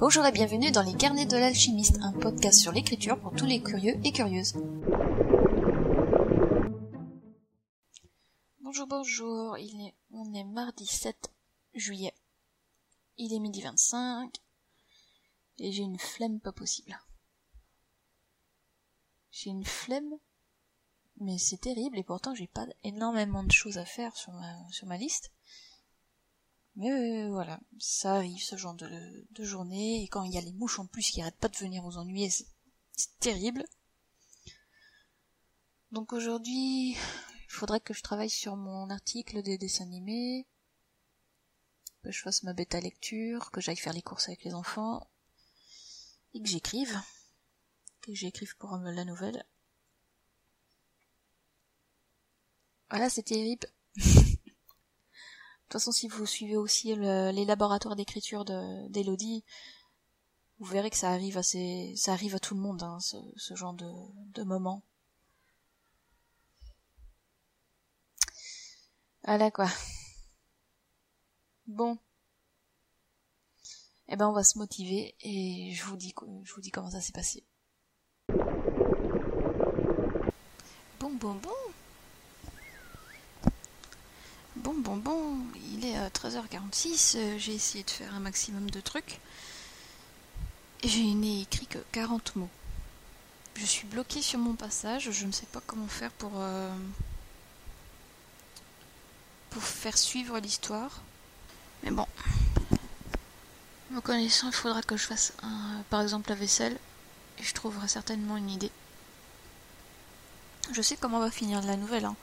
Bonjour et bienvenue dans les carnets de l'alchimiste, un podcast sur l'écriture pour tous les curieux et curieuses. Bonjour, bonjour, il est, on est mardi 7 juillet. Il est midi 25 et j'ai une flemme pas possible. J'ai une flemme, mais c'est terrible et pourtant j'ai pas énormément de choses à faire sur ma, sur ma liste. Mais voilà, ça arrive ce genre de, journée, et quand il y a les mouches en plus qui arrêtent pas de venir vous ennuyer, c'est terrible. Donc aujourd'hui, il faudrait que je travaille sur mon article des dessins animés, que je fasse ma bêta lecture, que j'aille faire les courses avec les enfants, et que j'écrive, que j'écrive pour la nouvelle. Voilà, c'est terrible. De toute façon, si vous suivez aussi les laboratoires d'écriture d'Elodie, vous verrez que ça arrive à, ça arrive à tout le monde, hein, ce, genre de, de moment. Voilà quoi. Bon. Eh ben on va se motiver et je vous dis, je vous dis comment ça s'est passé. Bon, bon, bon. Bon, bon, bon, il est à 13h46, euh, j'ai essayé de faire un maximum de trucs. Et j'ai n'ai écrit que 40 mots. Je suis bloquée sur mon passage, je ne sais pas comment faire pour, euh, pour faire suivre l'histoire. Mais bon. Me connaissant, il faudra que je fasse par exemple la vaisselle. Et je trouverai certainement une idée. Je sais comment va finir la nouvelle. Hein.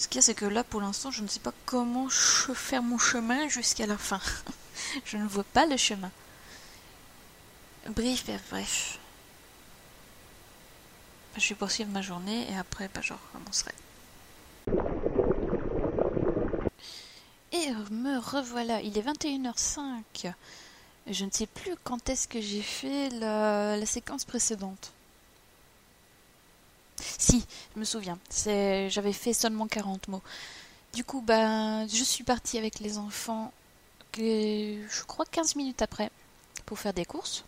Ce qu'il y a, c'est que là, pour l'instant, je ne sais pas comment je faire mon chemin jusqu'à la fin. je ne vois pas le chemin. Bref, bref. Je vais poursuivre ma journée et après, bah, je recommencerai. Et me revoilà, il est 21h05. Je ne sais plus quand est-ce que j'ai fait la séquence précédente. Si, je me souviens. J'avais fait seulement 40 mots. Du coup, ben, je suis partie avec les enfants, je crois 15 minutes après, pour faire des courses.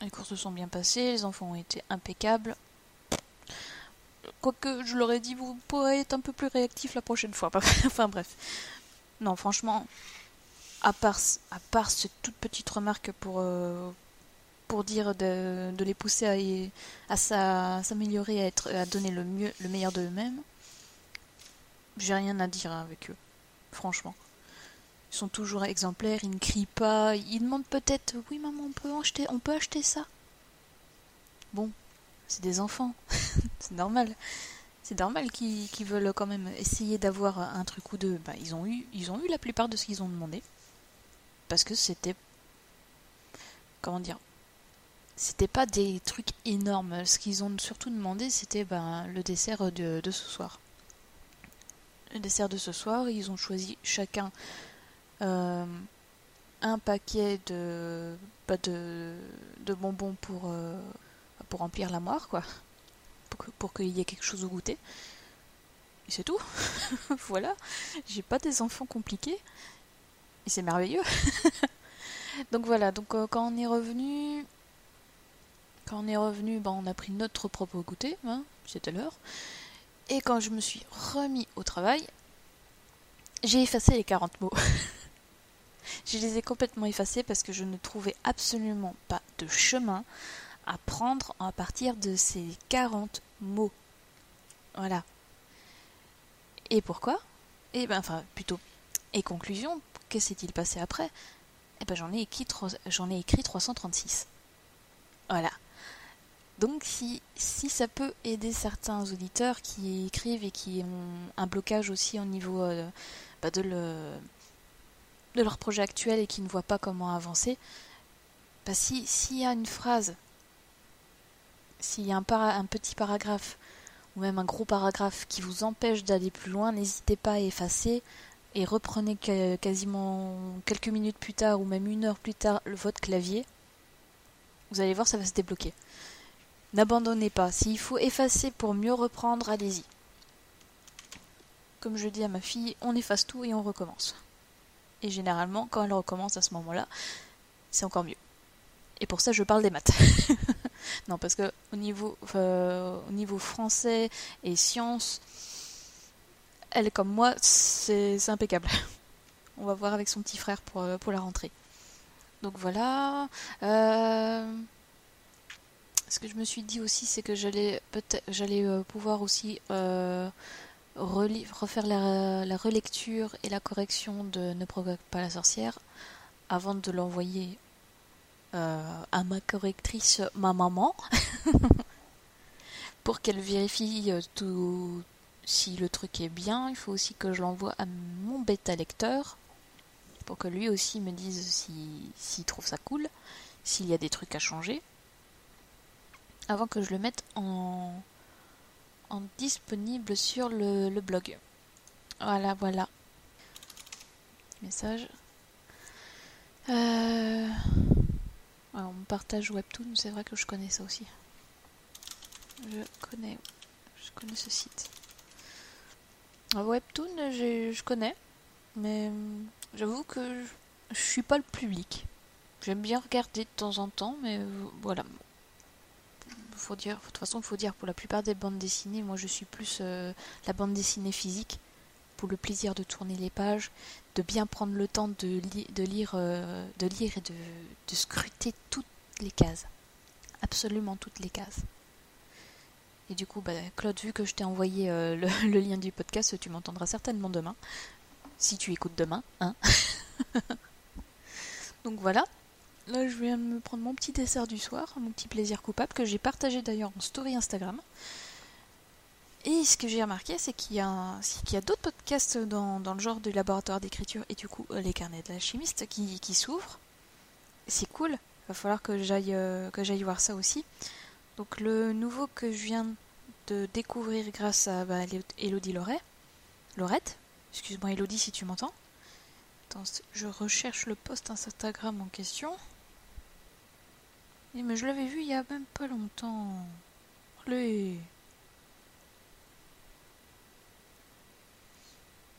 Les courses se sont bien passées, les enfants ont été impeccables. Quoique, je leur ai dit, vous pourrez être un peu plus réactif la prochaine fois. enfin bref. Non, franchement, à part, à cette toute petite remarque pour, euh, pour dire de, les pousser à, à s'améliorer, à, être, à donner le, mieux, le meilleur d'eux-mêmes, j'ai rien à dire avec eux, franchement. Ils sont toujours exemplaires, ils ne crient pas, ils demandent peut-être oui maman on peut acheter on peut acheter ça. Bon, c'est des enfants, c'est normal. C'est normal qu'ils veulent quand même essayer d'avoir un truc ou deux. Bah, ils ont eu ils ont eu la plupart de ce qu'ils ont demandé. Parce que c'était comment dire c'était pas des trucs énormes. Ce qu'ils ont surtout demandé, c'était ben, le dessert de, ce soir. Le dessert de ce soir, ils ont choisi chacun euh, un paquet de, bonbons pour, euh, pour remplir la moire, quoi. Pour, qu'il y ait quelque chose au goûter. Et c'est tout. voilà. J'ai pas des enfants compliqués. Et c'est merveilleux. donc voilà, donc euh, quand on est revenu, quand on est revenu, ben, on a pris notre propre goûter, hein, c'était l'heure. Et quand je me suis remis au travail, j'ai effacé les 40 mots. je les ai complètement effacés parce que je ne trouvais absolument pas de chemin à prendre à partir de ces 40 mots. Voilà. Et pourquoi? Et eh ben, enfin, plutôt. Et conclusion, que s'est-il passé après? Eh ben, j'en ai écrit, j'en ai écrit 336. Voilà. Donc si, ça peut aider certains auditeurs qui écrivent et qui ont un blocage aussi au niveau euh, bah, de, le, de leur projet actuel et qui ne voient pas comment avancer, bah si s'il y a une phrase, s'il y a un petit paragraphe ou même un gros paragraphe qui vous empêche d'aller plus loin, n'hésitez pas à effacer et reprenez quasiment quelques minutes plus tard ou même une heure plus tard votre clavier. Vous allez voir, ça va se débloquer. N'abandonnez pas. S'il faut effacer pour mieux reprendre, allez-y. Comme je dis à ma fille, on efface tout et on recommence. Et généralement, quand elle recommence à ce moment-là, c'est encore mieux. Et pour ça, je parle des maths. non, parce que au niveau, au niveau français et sciences, elle comme moi, c'est impeccable. On va voir avec son petit frère pour, pour la rentrée. Donc voilà. Euh, ce que je me suis dit aussi, c'est que j'allais peut-être j'allais euh, pouvoir aussi euh, refaire la, relecture et la correction de Ne provoque pas la sorcière avant de l'envoyer à ma correctrice, ma maman, pour qu'elle vérifie tout si le truc est bien. Il faut aussi que je l'envoie à mon bêta lecteur pour que lui aussi me dise s'il trouve ça cool, s'il y a des trucs à changer, avant que je le mette en, en disponible sur le, blog. Voilà, voilà. Message. Euh... on partage Webtoon, c'est vrai que je connais ça aussi. Je connais, je connais ce site. Webtoon, je connais, mais J'avoue que je suis pas le public. J'aime bien regarder de temps en temps, mais voilà. Faut dire, de toute façon, faut dire pour la plupart des bandes dessinées, moi je suis plus euh, la bande dessinée physique, pour le plaisir de tourner les pages, de bien prendre le temps de, de lire, euh, de lire et de, scruter toutes les cases, absolument toutes les cases. Et du coup, bah, Claude, vu que je t'ai envoyé le lien du podcast, tu m'entendras certainement demain si tu écoutes demain, hein. Donc voilà. Là, je viens me prendre mon petit dessert du soir, mon petit plaisir coupable, que j'ai partagé d'ailleurs en story Instagram. Et ce que j'ai remarqué, c'est qu'il y a, d'autres podcasts dans, le genre du laboratoire d'écriture et du coup les carnets de la chimiste qui, s'ouvrent. C'est cool. Va falloir que j'aille, euh, que j'aille voir ça aussi. Donc le nouveau que je viens de découvrir grâce à bah, Elodie Loret, Lorette, Excuse-moi Elodie si tu m'entends. Je recherche le post Instagram en question. Eh, mais je l'avais vu il y a même pas longtemps. Allez.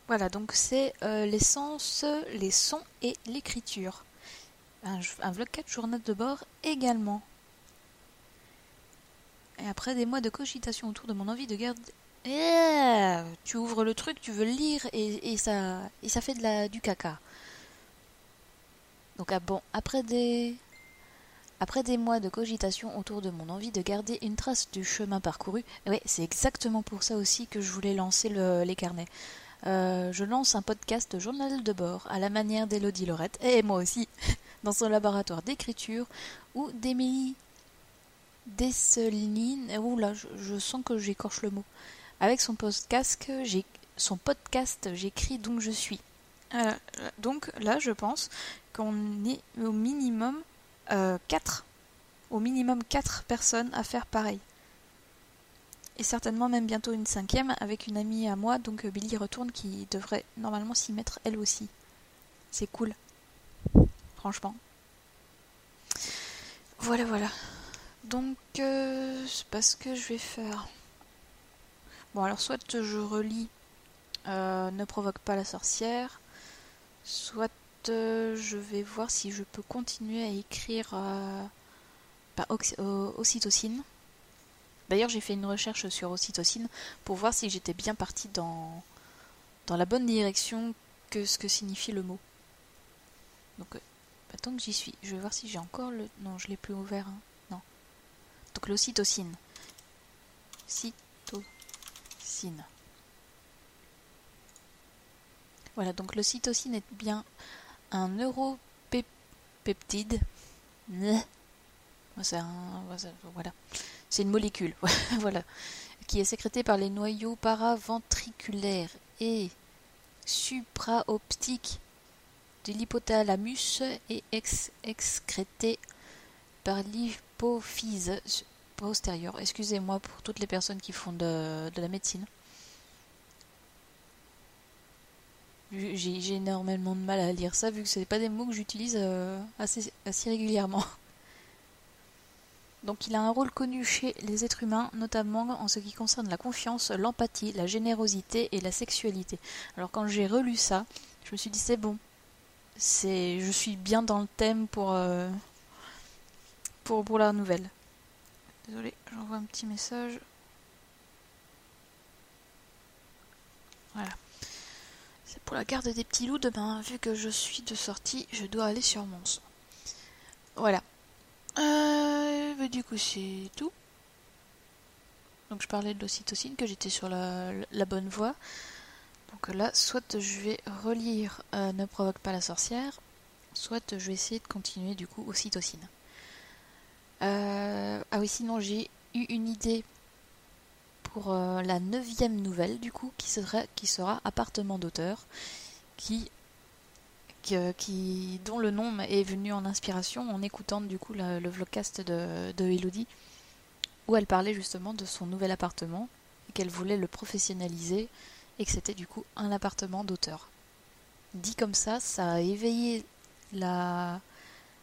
Voilà, donc c'est euh, l'essence, les sons et l'écriture. Un, vlog 4 journal de bord également. Et après des mois de cogitation autour de mon envie de garder eh, tu ouvres le truc, tu veux le lire et, ça, et ça fait de la, du caca. Donc ah bon, après des, après des mois de cogitation autour de mon envie de garder une trace du chemin parcouru, c'est exactement pour ça aussi que je voulais lancer les carnets. Euh, je lance un podcast journal de bord à la manière d'Elodie Lorette, et moi aussi, dans son laboratoire d'écriture, ou d'Émilie Desseline. Oula, je, je sens que j'écorche le mot. Avec son podcast, son podcast, j'écris donc je suis. Euh, donc là, je pense qu'on est au minimum 4. Euh, au minimum 4 personnes à faire pareil. Et certainement même bientôt une cinquième avec une amie à moi, donc euh, Billy Retourne, qui devrait normalement s'y mettre elle aussi. C'est cool. Franchement. Voilà, voilà. Donc, c'est pas ce que je vais faire. Bon, alors soit je relis euh, Ne provoque pas la sorcière, soit euh, je vais voir si je peux continuer à écrire euh, bah. D'ailleurs, j'ai fait une recherche sur ocytocine pour voir si j'étais bien partie dans, dans la bonne direction que ce que signifie le mot. Donc, bah, tant que j'y suis, je vais voir si j'ai encore le. Non, je l'ai plus ouvert. Hein. Non. Donc, l'ocytocine. Cytocine. Voilà, donc le cytocine est bien un neuropeptide. C'est voilà. C'est une molécule, voilà, qui est sécrétée par les noyaux paraventriculaires et supraoptiques de l'hypothalamus et excrétée par l'hypophyse postérieure. Excusez-moi pour toutes les personnes qui font de, la médecine. J'ai énormément de mal à lire ça vu que ce n'est pas des mots que j'utilise euh, assez, assez régulièrement. Donc il a un rôle connu chez les êtres humains, notamment en ce qui concerne la confiance, l'empathie, la générosité et la sexualité. Alors quand j'ai relu ça, je me suis dit c'est bon, c'est, je suis bien dans le thème pour, euh, pour, pour la nouvelle. Désolée, j'envoie un petit message. Voilà. Pour la garde des petits loups. Demain, vu que je suis de sortie, je dois aller sur mon son. Voilà. Euh, bah, du coup, c'est tout. Donc, je parlais de l'ocytocine, que j'étais sur la, la, bonne voie. Donc là, soit je vais relire euh, Ne provoque pas la sorcière, soit je vais essayer de continuer du coup ocytocine. Euh, ah oui, sinon j'ai eu une idée euh, la neuvième nouvelle du coup qui sera, qui sera appartement d'auteur qui, qui, dont le nom est venu en inspiration en écoutant du coup le vlogcast de, de Elodie où elle parlait justement de son nouvel appartement qu'elle voulait le professionnaliser et que c'était du coup un appartement d'auteur. Dit comme ça, ça a éveillé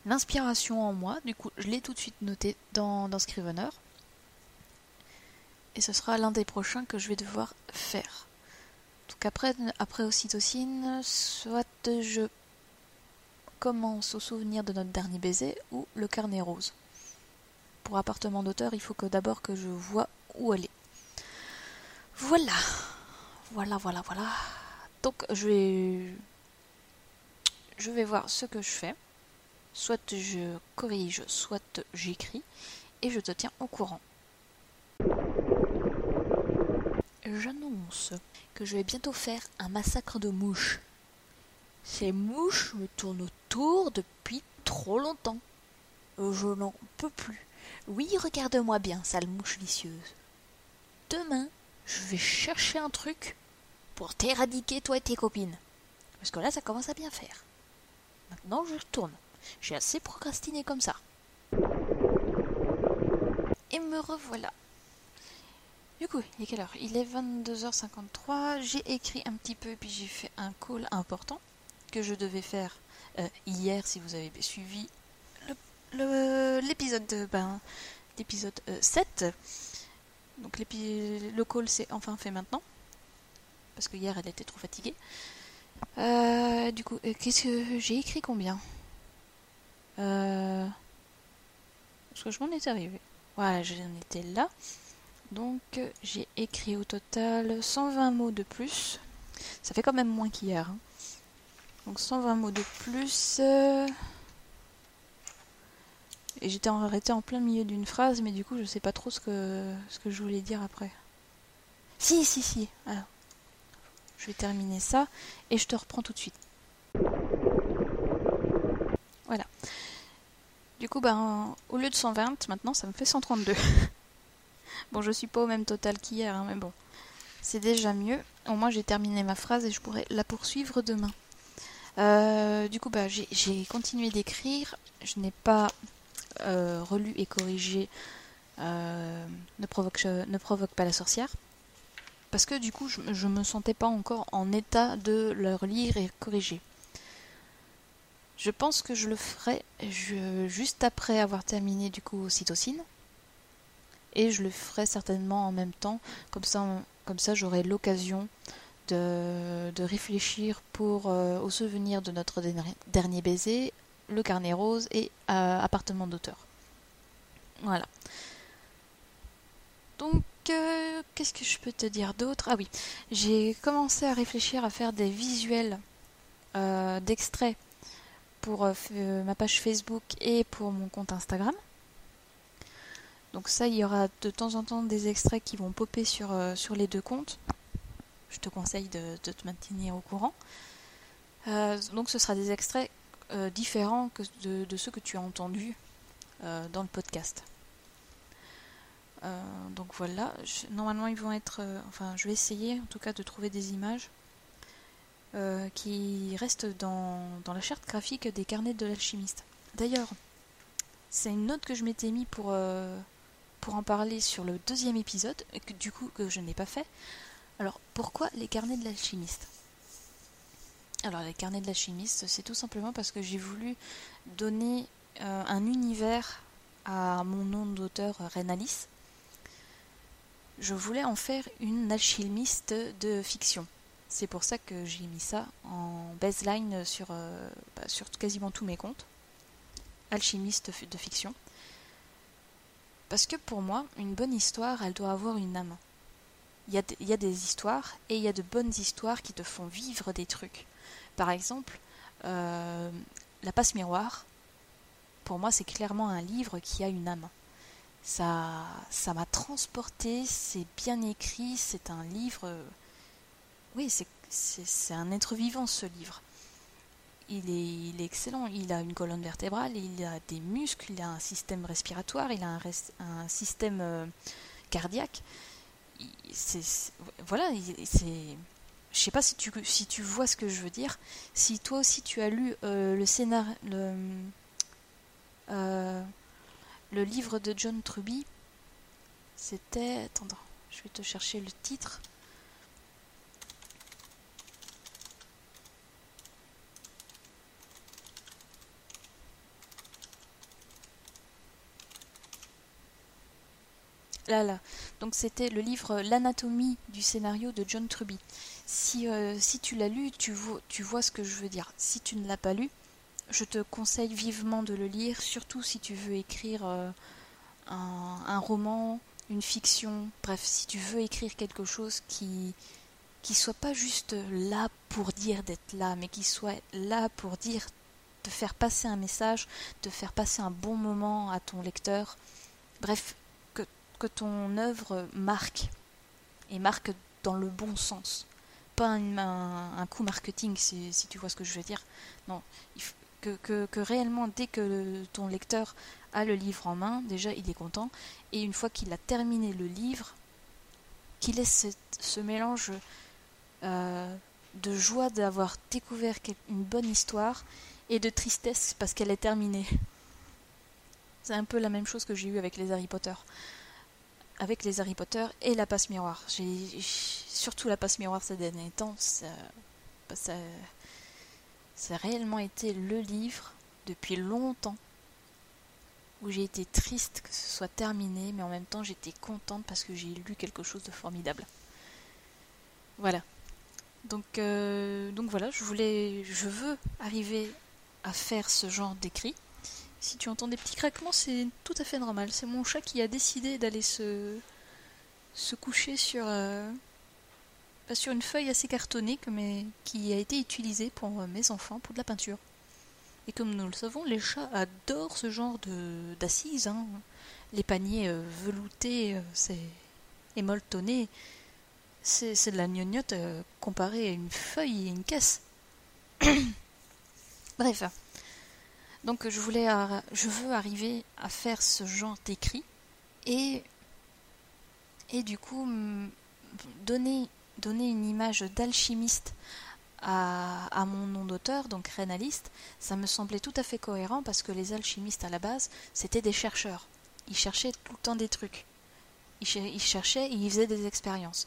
l'inspiration en moi, du coup je l'ai tout de suite noté dans Scrivener et ce sera l'un des prochains que je vais devoir faire. Donc après, après Ocytocine, soit je commence au souvenir de notre dernier baiser ou le carnet rose. Pour appartement d'auteur, il faut que d'abord que je vois où est. Voilà. Voilà, voilà, voilà. Donc je vais je vais voir ce que je fais. Soit je corrige, soit j'écris et je te tiens au courant j'annonce que je vais bientôt faire un massacre de mouches. Ces mouches me tournent autour depuis trop longtemps. Je n'en peux plus. Oui, regarde-moi bien, sale mouche vicieuse. Demain, je vais chercher un truc pour t'éradiquer, toi et tes copines. Parce que là, ça commence à bien faire. Maintenant, je retourne. J'ai assez procrastiné comme ça. Et me revoilà. Du coup, il est quelle heure Il est 22h53. J'ai écrit un petit peu, puis j'ai fait un call important que je devais faire euh, hier, si vous avez suivi l'épisode le, ben, l'épisode 7. Euh, Donc le call s'est enfin fait maintenant. Parce que hier, elle était trop fatiguée. Euh, du coup, qu'est-ce que j'ai écrit combien? Parce que je m'en étais arrivé. Voilà, j'en étais là. Donc j'ai écrit au total 120 mots de plus. Ça fait quand même moins qu'hier. Hein. Donc 120 mots de plus. Euh, et j'étais arrêté en plein milieu d'une phrase, mais du coup je sais pas trop ce que, ce que je voulais dire après. Si, si, si. Alors, je vais terminer ça et je te reprends tout de suite. Voilà. Du coup, ben, au lieu de 120, maintenant ça me fait 132. Bon, je suis pas au même total qu'hier, hein, mais bon, c'est déjà mieux. Au moins, j'ai terminé ma phrase et je pourrais la poursuivre demain. Euh, du coup, bah, j'ai continué d'écrire. Je n'ai pas euh, relu et corrigé euh, ne, provoque, ne provoque pas la sorcière. Parce que du coup, je, ne me sentais pas encore en état de le relire et corriger. Je pense que je le ferai juste après avoir terminé du coup Cytocine et je le ferai certainement en même temps, comme ça, comme ça j'aurai l'occasion de, réfléchir pour euh, au souvenir de notre dernier baiser, le carnet rose et euh, appartement d'auteur. Voilà. Donc, euh, qu'est-ce que je peux te dire d'autre? Ah oui, j'ai commencé à réfléchir à faire des visuels d'extraits pour ma page Facebook et pour mon compte Instagram. Donc ça, il y aura de temps en temps des extraits qui vont popper sur, euh, sur les deux comptes. Je te conseille de, te maintenir au courant. Euh, donc ce sera des extraits euh, différents que de, ceux que tu as entendus dans le podcast. donc voilà, normalement ils vont être, enfin je vais essayer en tout cas de trouver des images qui restent dans, dans la charte graphique des carnets de l'alchimiste. D'ailleurs, c'est une note que je m'étais mis pour, pour en parler sur le deuxième épisode, du coup que je n'ai pas fait. Alors pourquoi les carnets de l'alchimiste? Alors les carnets de l'alchimiste, c'est tout simplement parce que j'ai voulu donner euh, un univers à mon nom d'auteur Renalis. Je voulais en faire une alchimiste de fiction. C'est pour ça que j'ai mis ça en baseline sur, euh, bah, sur quasiment tous mes comptes. Alchimiste de fiction. Parce que pour moi, une bonne histoire, elle doit avoir une âme. Il y, a, des histoires et il y a de bonnes histoires qui te font vivre des trucs. Par exemple, euh, La passe miroir, pour moi, c'est clairement un livre qui a une âme. Ça, ça m'a transporté, c'est bien écrit, c'est un livre. Oui, c'est un être vivant ce livre. Il est, il est, excellent. Il a une colonne vertébrale, il a des muscles, il a un système respiratoire, il a un, un système euh, cardiaque. Voilà, c'est. Je sais pas si tu, si tu vois ce que je veux dire. Si toi aussi tu as lu euh, le scénario, le, euh, le livre de John Truby, c'était. Attends, je vais te chercher le titre. Là, là. Donc c'était le livre L'anatomie du scénario de John Truby. Si, euh, si tu l'as lu, tu vois, ce que je veux dire. Si tu ne l'as pas lu, je te conseille vivement de le lire, surtout si tu veux écrire euh, un, un, roman, une fiction, bref, si tu veux écrire quelque chose qui qui soit pas juste là pour dire d'être là, mais qui soit là pour dire de faire passer un message, de faire passer un bon moment à ton lecteur. Bref, que, ton œuvre marque et marque dans le bon sens. Pas un, coup marketing, si, tu vois ce que je veux dire. Non, que, réellement, dès que ton lecteur a le livre en main, déjà il est content, et une fois qu'il a terminé le livre, qu'il ait ce, ce mélange euh, de joie d'avoir découvert une bonne histoire et de tristesse parce qu'elle est terminée. C'est un peu la même chose que j'ai eu avec les Harry Potter. Avec les Harry Potter et la passe miroir. J'ai surtout la passe miroir ces derniers temps. Ça, ça, ça a réellement été le livre depuis longtemps où j'ai été triste que ce soit terminé, mais en même temps j'étais contente parce que j'ai lu quelque chose de formidable. Voilà. Donc, euh, donc voilà, je voulais, je veux arriver à faire ce genre d'écrit. Si tu entends des petits craquements, c'est tout à fait normal. C'est mon chat qui a décidé d'aller se, se coucher sur, euh, sur une feuille assez cartonnée mais qui a été utilisée pour euh, mes enfants pour de la peinture. Et comme nous le savons, les chats adorent ce genre de d'assises. Hein. Les paniers euh, veloutés euh, et molletonnés, c'est de la gnognotte euh, comparé à une feuille et une caisse. Bref. Donc je voulais, je veux arriver à faire ce genre d'écrit et et du coup donner donner une image d'alchimiste à, à, mon nom d'auteur, donc rénaliste, ça me semblait tout à fait cohérent parce que les alchimistes à la base, c'était des chercheurs. Ils cherchaient tout le temps des trucs. Ils, cherchaient et ils faisaient des expériences.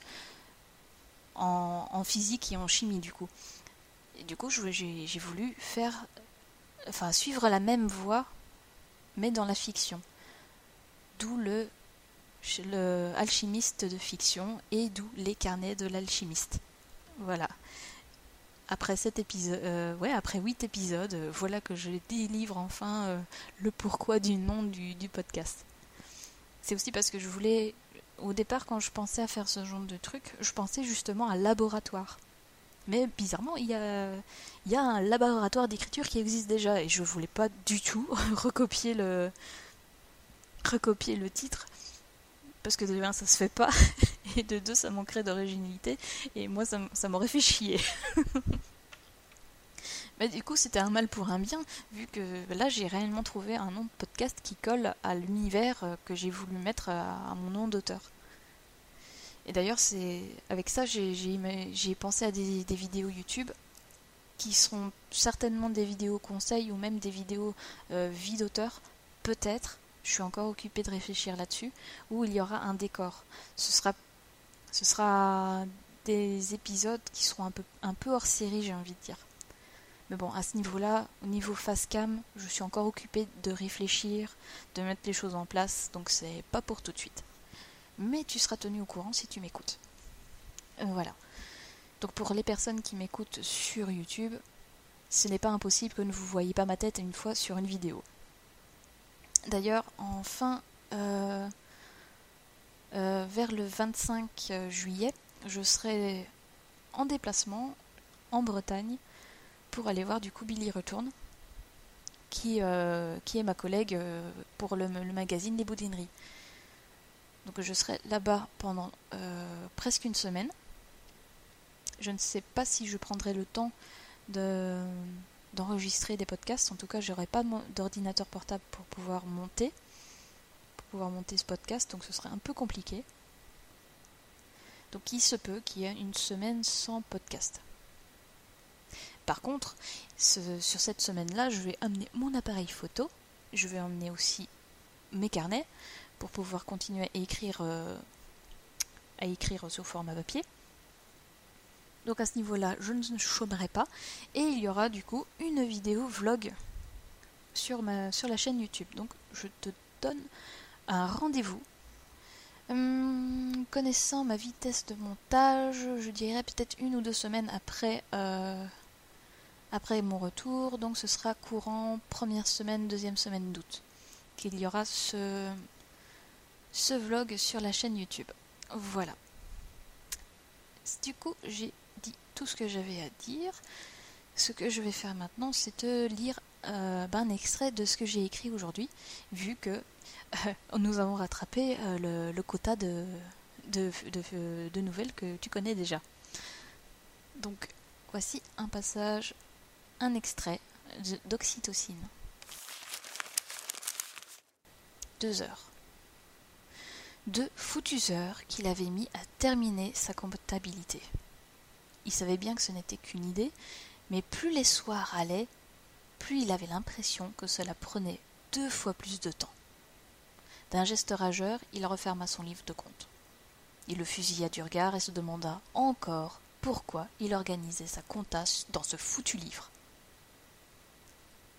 En, en, physique et en chimie, du coup. Et du coup, j'ai voulu faire. Enfin, suivre la même voie, mais dans la fiction. D'où le le alchimiste de fiction et d'où les carnets de l'alchimiste. Voilà. Après cet euh, huit épisodes, euh, voilà que je délivre enfin euh, le pourquoi du nom du, du podcast. C'est aussi parce que je voulais, au départ, quand je pensais à faire ce genre de truc, je pensais justement à laboratoire. Mais bizarrement, il y a, y a un laboratoire d'écriture qui existe déjà et je voulais pas du tout recopier le, recopier le titre parce que de un ça se fait pas et de deux ça manquerait d'originalité et moi ça, ça m'aurait fait chier. Mais du coup c'était un mal pour un bien vu que là j'ai réellement trouvé un nom de podcast qui colle à l'univers euh, que j'ai voulu mettre à, mon nom d'auteur. Et d'ailleurs c'est avec ça j'ai pensé à des, vidéos YouTube qui seront certainement des vidéos conseils ou même des vidéos euh, vie d'auteur peut-être je suis encore occupée de réfléchir là-dessus, où il y aura un décor. Ce sera, ce sera des épisodes qui seront un peu, un peu hors série, j'ai envie de dire. Mais bon, à ce niveau-là, au niveau face cam, je suis encore occupée de réfléchir, de mettre les choses en place, donc c'est pas pour tout de suite. Mais tu seras tenu au courant si tu m'écoutes. Euh, voilà. Donc pour les personnes qui m'écoutent sur YouTube, ce n'est pas impossible que ne vous voyez pas ma tête une fois sur une vidéo. D'ailleurs, en fin euh, euh, vers le 25 juillet, je serai en déplacement en Bretagne pour aller voir du coup Billy Retourne, qui, qui est ma collègue pour le, le, magazine Les Boudineries. Donc je serai là-bas pendant presque une semaine. Je ne sais pas si je prendrai le temps de, d'enregistrer des podcasts. En tout cas, j'aurai pas d'ordinateur portable pour pouvoir monter, pour pouvoir monter ce podcast, donc ce serait un peu compliqué. Donc il se peut qu'il y ait une semaine sans podcast. Par contre, sur cette semaine-là, je vais amener mon appareil photo, je vais emmener aussi mes carnets pour pouvoir continuer à écrire, euh, à écrire sous format papier. Donc à ce niveau-là, je ne chômerai pas. Et il y aura du coup une vidéo vlog sur, ma, sur la chaîne YouTube. Donc je te donne un rendez-vous. Hum, connaissant ma vitesse de montage, je dirais peut-être une ou deux semaines après, euh, après mon retour. Donc ce sera courant première semaine, deuxième semaine d'août qu'il y aura ce, ce vlog sur la chaîne YouTube. Voilà. Du coup, j'ai dit tout ce que j'avais à dire. Ce que je vais faire maintenant, c'est de lire euh, ben, un extrait de ce que j'ai écrit aujourd'hui, vu que euh, nous avons rattrapé euh, le, quota de, de, de, nouvelles que tu connais déjà. Donc, voici un passage, un extrait d'Oxytocine. Deux heures. Deux foutues heures qu'il avait mis à terminer sa comptabilité. Il savait bien que ce n'était qu'une idée, mais plus les soirs allaient, plus il avait l'impression que cela prenait deux fois plus de temps. D'un geste rageur, il referma son livre de compte. Il le fusilla du regard et se demanda encore pourquoi il organisait sa comptasse dans ce foutu livre.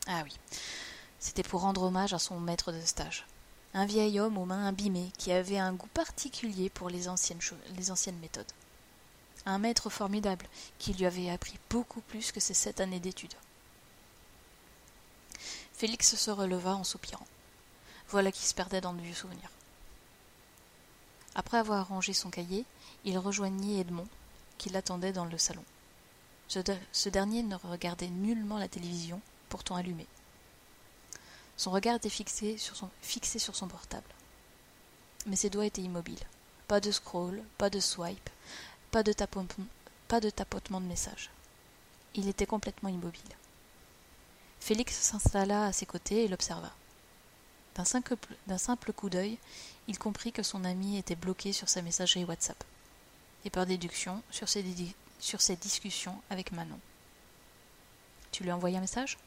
Ah oui, c'était pour rendre hommage à son maître de stage, un vieil homme aux mains abîmées qui avait un goût particulier pour les anciennes, méthodes un maître formidable qui lui avait appris beaucoup plus que ses sept années d'études. Félix se releva en soupirant. Voilà qui se perdait dans de vieux souvenirs. Après avoir rangé son cahier, il rejoignit Edmond, qui l'attendait dans le salon. Ce, dernier ne regardait nullement la télévision, pourtant allumée. Son regard était fixé sur son, portable. Mais ses doigts étaient immobiles. Pas de scroll, pas de swipe, pas de, tapotement, de message. Il était complètement immobile. Félix s'installa à ses côtés et l'observa. D'un simple, simple, coup d'œil, il comprit que son ami était bloqué sur sa messagerie WhatsApp, et par déduction sur ses, sur ses discussions avec Manon. Tu lui as envoyé un message?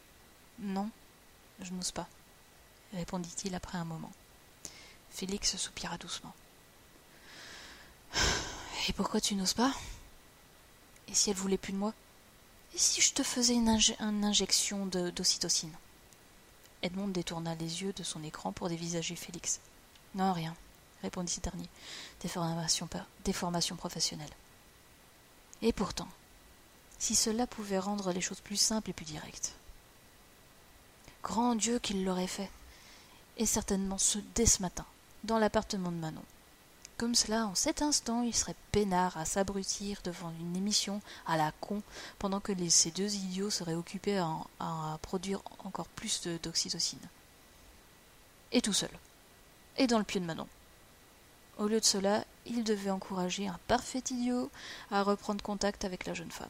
Non, je n'ose pas, répondit-il après un moment. Félix soupira doucement. Et pourquoi tu n'oses pas? Et si elle voulait plus de moi? Et si je te faisais une, injection d'ocytocine? Edmond détourna les yeux de son écran pour dévisager Félix. Non, rien, répondit ce dernier. Déformation, déformation professionnelle. Et pourtant, si cela pouvait rendre les choses plus simples et plus directes. Grand Dieu qu'il l'aurait fait. Et certainement ce dès ce matin, dans l'appartement de Manon. Comme cela, en cet instant, il serait peinard à s'abrutir devant une émission à la con, pendant que ces deux idiots seraient occupés à, produire encore plus d'oxytocine. Et tout seul. Et dans le pied de Manon. Au lieu de cela, il devait encourager un parfait idiot à reprendre contact avec la jeune femme.